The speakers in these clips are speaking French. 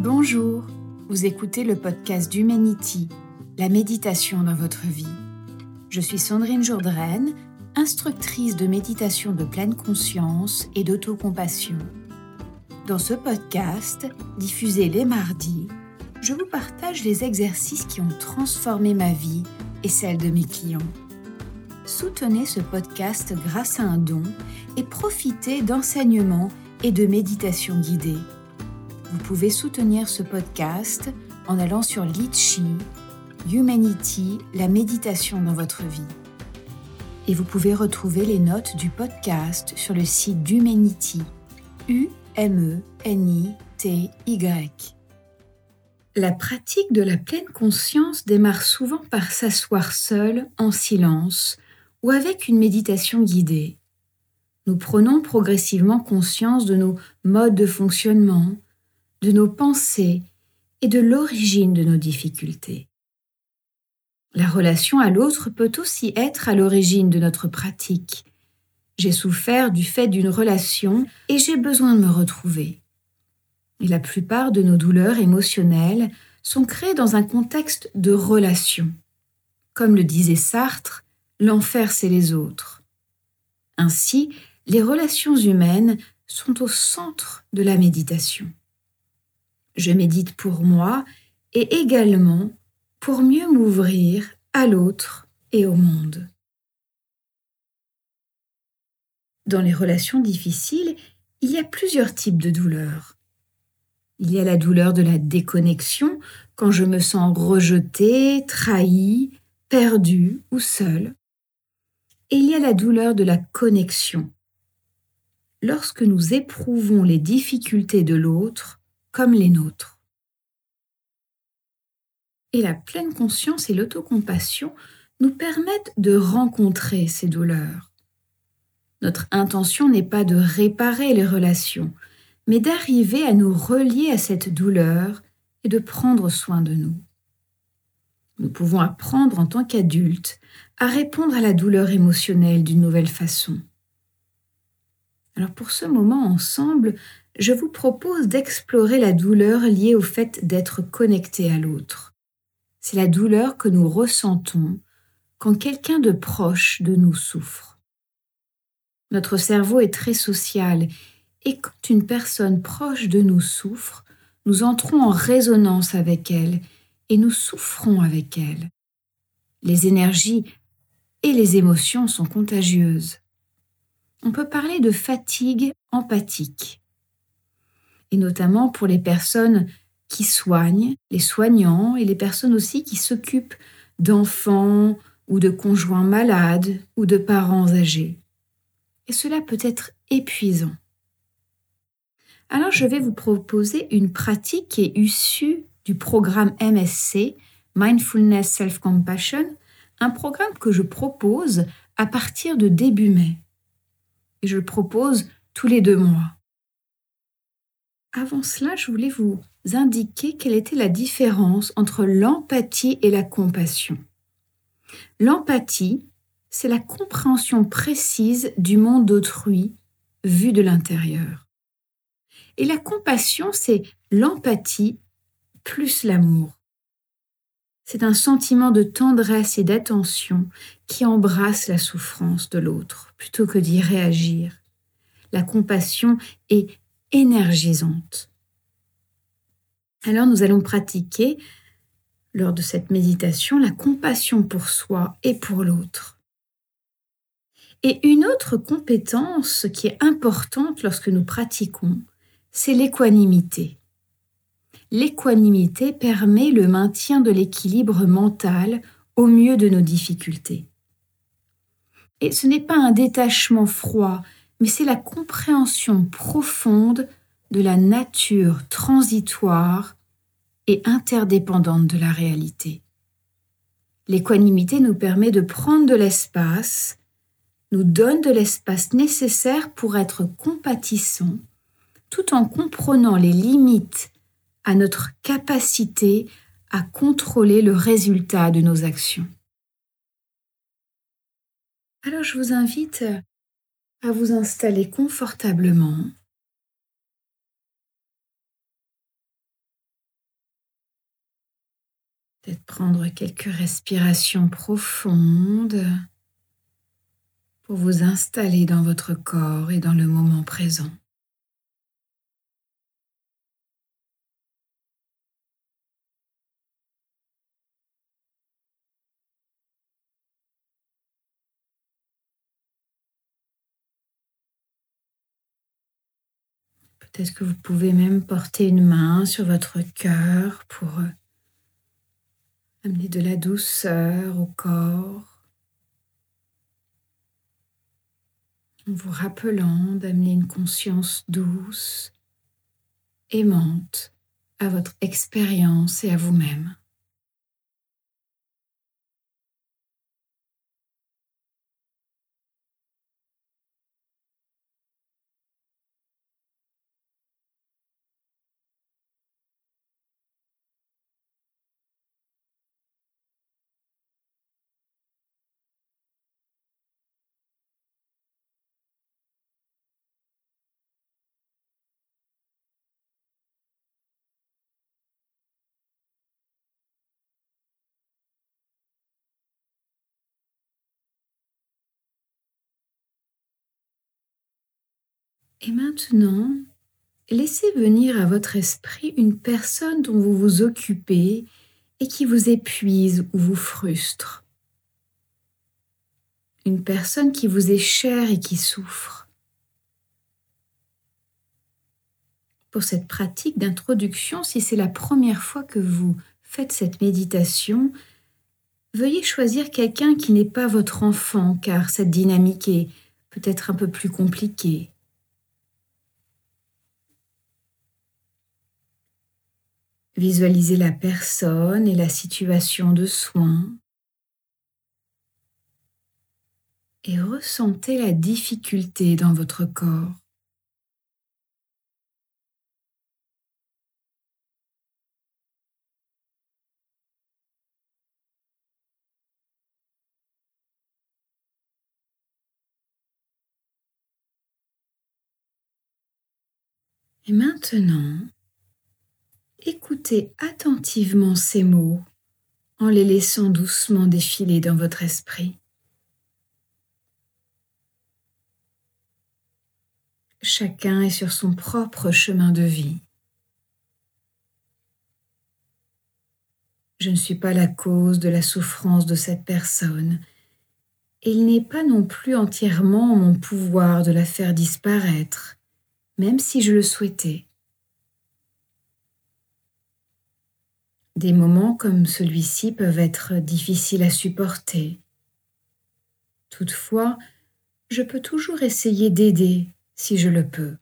Bonjour, vous écoutez le podcast d'Humanity, la méditation dans votre vie. Je suis Sandrine Jourdraine, instructrice de méditation de pleine conscience et d'autocompassion. Dans ce podcast, diffusé les mardis, je vous partage les exercices qui ont transformé ma vie et celle de mes clients. Soutenez ce podcast grâce à un don et profitez d'enseignements et de méditations guidées. Vous pouvez soutenir ce podcast en allant sur Litchi, Humanity, la méditation dans votre vie. Et vous pouvez retrouver les notes du podcast sur le site d'Humanity, U-M-E-N-I-T-Y. La pratique de la pleine conscience démarre souvent par s'asseoir seul, en silence, ou avec une méditation guidée. Nous prenons progressivement conscience de nos modes de fonctionnement, de nos pensées et de l'origine de nos difficultés. La relation à l'autre peut aussi être à l'origine de notre pratique. J'ai souffert du fait d'une relation et j'ai besoin de me retrouver. Et la plupart de nos douleurs émotionnelles sont créées dans un contexte de relation. Comme le disait Sartre, l'enfer c'est les autres. Ainsi, les relations humaines sont au centre de la méditation. Je médite pour moi et également pour mieux m'ouvrir à l'autre et au monde. Dans les relations difficiles, il y a plusieurs types de douleurs. Il y a la douleur de la déconnexion, quand je me sens rejetée, trahie, perdue ou seule. Et il y a la douleur de la connexion. Lorsque nous éprouvons les difficultés de l'autre, comme les nôtres. Et la pleine conscience et l'autocompassion nous permettent de rencontrer ces douleurs. Notre intention n'est pas de réparer les relations, mais d'arriver à nous relier à cette douleur et de prendre soin de nous. Nous pouvons apprendre en tant qu'adultes à répondre à la douleur émotionnelle d'une nouvelle façon. Alors pour ce moment ensemble, je vous propose d'explorer la douleur liée au fait d'être connecté à l'autre. C'est la douleur que nous ressentons quand quelqu'un de proche de nous souffre. Notre cerveau est très social et quand une personne proche de nous souffre, nous entrons en résonance avec elle et nous souffrons avec elle. Les énergies et les émotions sont contagieuses. On peut parler de fatigue empathique et notamment pour les personnes qui soignent, les soignants et les personnes aussi qui s'occupent d'enfants ou de conjoints malades ou de parents âgés. Et cela peut être épuisant. Alors je vais vous proposer une pratique qui est issue du programme MSC, Mindfulness Self-Compassion, un programme que je propose à partir de début mai. Et je le propose tous les deux mois. Avant cela, je voulais vous indiquer quelle était la différence entre l'empathie et la compassion. L'empathie, c'est la compréhension précise du monde d'autrui vu de l'intérieur. Et la compassion, c'est l'empathie plus l'amour. C'est un sentiment de tendresse et d'attention qui embrasse la souffrance de l'autre plutôt que d'y réagir. La compassion est énergisante. Alors nous allons pratiquer lors de cette méditation la compassion pour soi et pour l'autre. Et une autre compétence qui est importante lorsque nous pratiquons, c'est l'équanimité. L'équanimité permet le maintien de l'équilibre mental au mieux de nos difficultés. Et ce n'est pas un détachement froid mais c'est la compréhension profonde de la nature transitoire et interdépendante de la réalité. L'équanimité nous permet de prendre de l'espace, nous donne de l'espace nécessaire pour être compatissant, tout en comprenant les limites à notre capacité à contrôler le résultat de nos actions. Alors je vous invite à vous installer confortablement. Peut-être prendre quelques respirations profondes pour vous installer dans votre corps et dans le moment présent. Peut-être que vous pouvez même porter une main sur votre cœur pour euh, amener de la douceur au corps, en vous rappelant d'amener une conscience douce, aimante à votre expérience et à vous-même. Et maintenant, laissez venir à votre esprit une personne dont vous vous occupez et qui vous épuise ou vous frustre. Une personne qui vous est chère et qui souffre. Pour cette pratique d'introduction, si c'est la première fois que vous faites cette méditation, veuillez choisir quelqu'un qui n'est pas votre enfant car cette dynamique est peut-être un peu plus compliquée. Visualisez la personne et la situation de soin et ressentez la difficulté dans votre corps. Et maintenant, écoutez attentivement ces mots en les laissant doucement défiler dans votre esprit. Chacun est sur son propre chemin de vie. Je ne suis pas la cause de la souffrance de cette personne et il n'est pas non plus entièrement en mon pouvoir de la faire disparaître, même si je le souhaitais. Des moments comme celui-ci peuvent être difficiles à supporter. Toutefois, je peux toujours essayer d'aider si je le peux.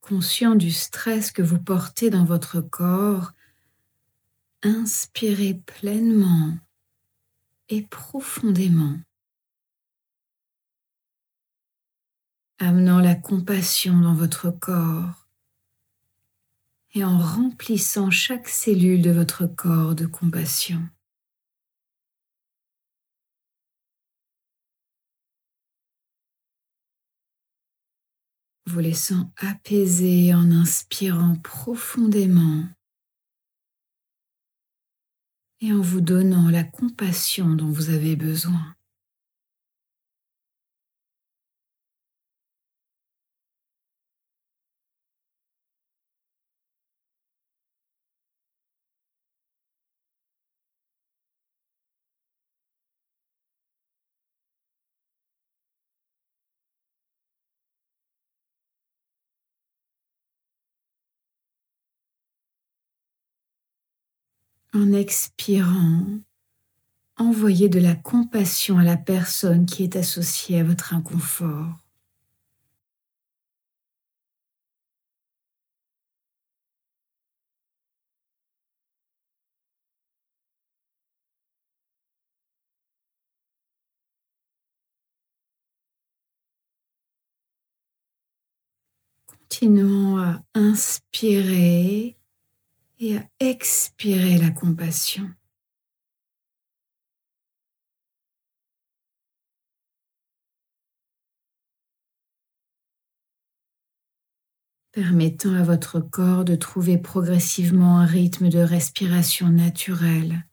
Conscient du stress que vous portez dans votre corps, inspirez pleinement et profondément, amenant la compassion dans votre corps et en remplissant chaque cellule de votre corps de compassion. Vous laissant apaiser en inspirant profondément et en vous donnant la compassion dont vous avez besoin. En expirant, envoyez de la compassion à la personne qui est associée à votre inconfort. Continuons à inspirer et à expirer la compassion. permettant à votre corps de trouver progressivement un rythme de respiration naturel,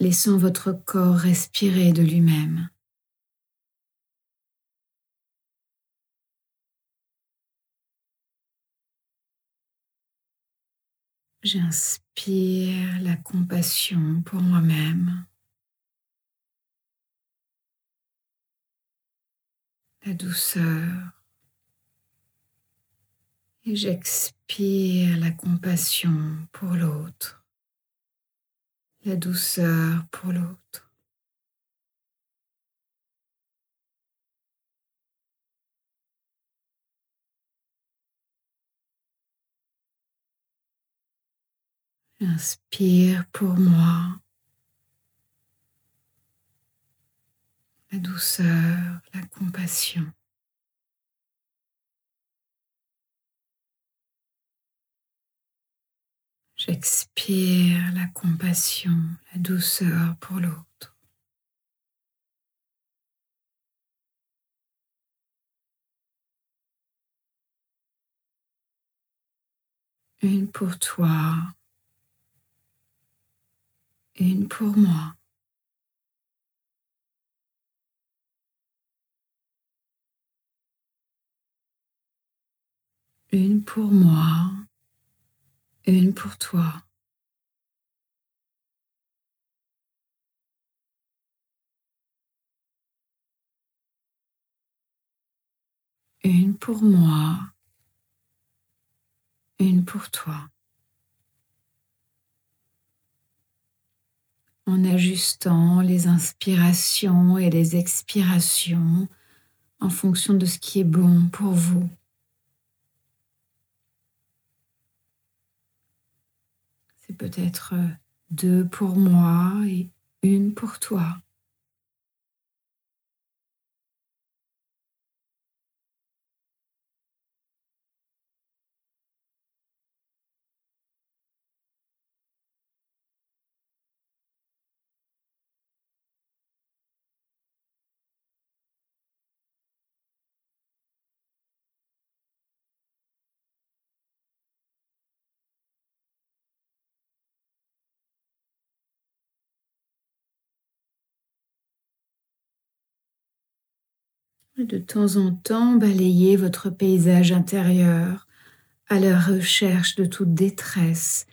laissant votre corps respirer de lui-même. J'inspire la compassion pour moi-même. La douceur. Et j'expire la compassion pour l'autre. La douceur pour l'autre. Inspire pour moi la douceur, la compassion. J'expire la compassion, la douceur pour l'autre. Une pour toi, une pour moi. Une pour moi, une pour toi. Une pour moi, une pour toi. En ajustant les inspirations et les expirations en fonction de ce qui est bon pour vous. C'est peut-être deux pour moi et une pour toi. De temps en temps balayez votre paysage intérieur à la recherche de toute détresse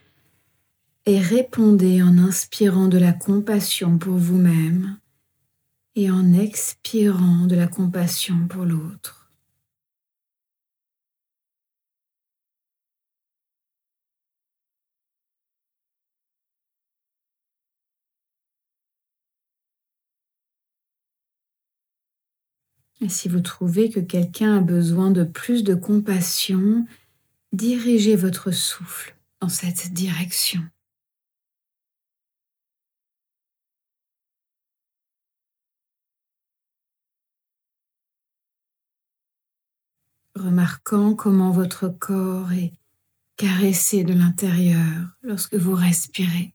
et répondez en inspirant de la compassion pour vous-même et en expirant de la compassion pour l'autre. Et si vous trouvez que quelqu'un a besoin de plus de compassion, dirigez votre souffle dans cette direction. Remarquant comment votre corps est caressé de l'intérieur lorsque vous respirez.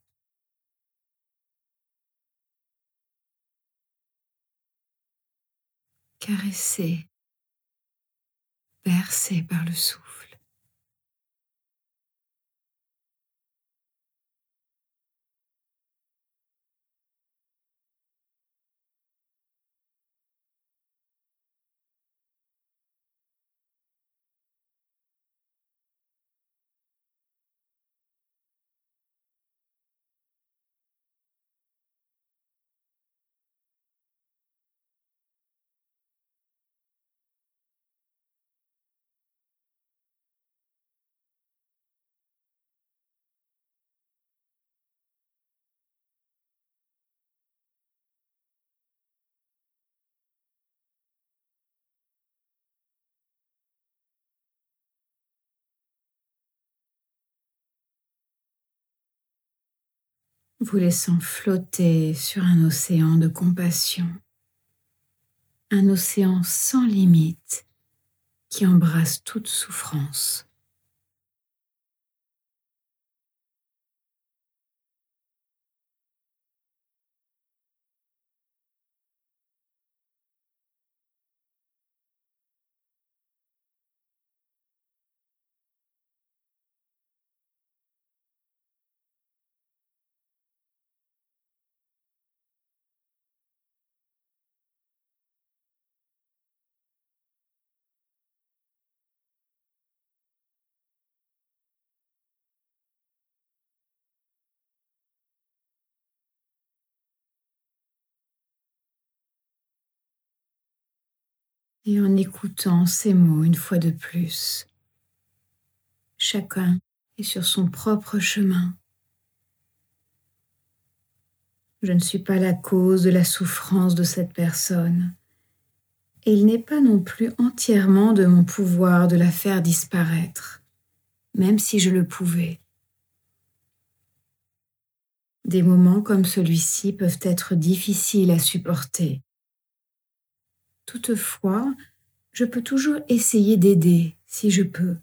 Caressé, bercé par le souffle. Vous laissant flotter sur un océan de compassion, un océan sans limite qui embrasse toute souffrance. Et en écoutant ces mots une fois de plus. Chacun est sur son propre chemin. Je ne suis pas la cause de la souffrance de cette personne, et il n'est pas non plus entièrement de mon pouvoir de la faire disparaître, même si je le pouvais. Des moments comme celui-ci peuvent être difficiles à supporter. Toutefois, je peux toujours essayer d'aider si je peux.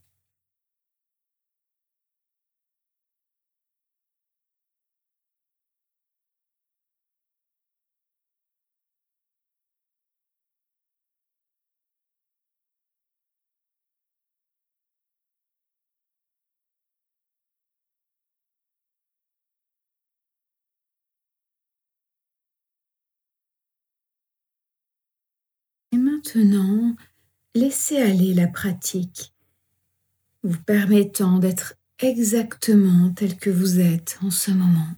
Maintenant, laissez aller la pratique, vous permettant d'être exactement tel que vous êtes en ce moment.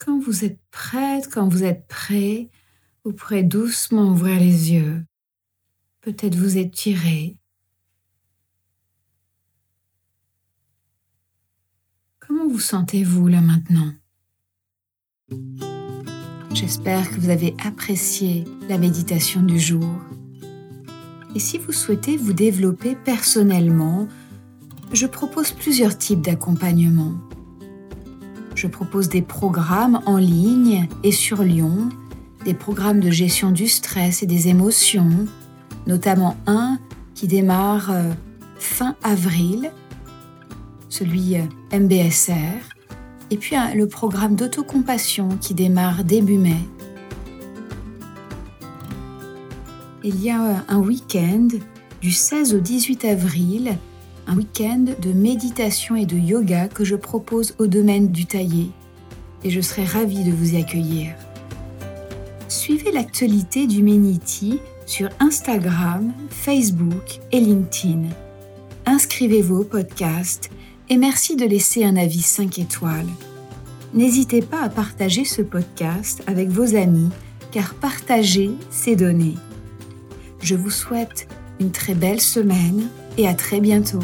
Quand vous êtes prête, quand vous êtes prêt, vous pourrez doucement ouvrir les yeux, peut-être vous étirer. Comment vous sentez-vous là maintenant? J'espère que vous avez apprécié la méditation du jour. Et si vous souhaitez vous développer personnellement, je propose plusieurs types d'accompagnement. Je propose des programmes en ligne et sur Lyon, des programmes de gestion du stress et des émotions, notamment un qui démarre euh, fin avril, celui euh, MBSR, et puis le programme d'autocompassion qui démarre début mai. Il y a euh, un week-end du 16 au 18 avril un week-end de méditation et de yoga que je propose au domaine du taillé et je serai ravie de vous y accueillir. Suivez l'actualité du Meniti sur Instagram, Facebook et LinkedIn. Inscrivez-vous au podcast et merci de laisser un avis 5 étoiles. N'hésitez pas à partager ce podcast avec vos amis car partager, c'est donner. Je vous souhaite une très belle semaine et à très bientôt.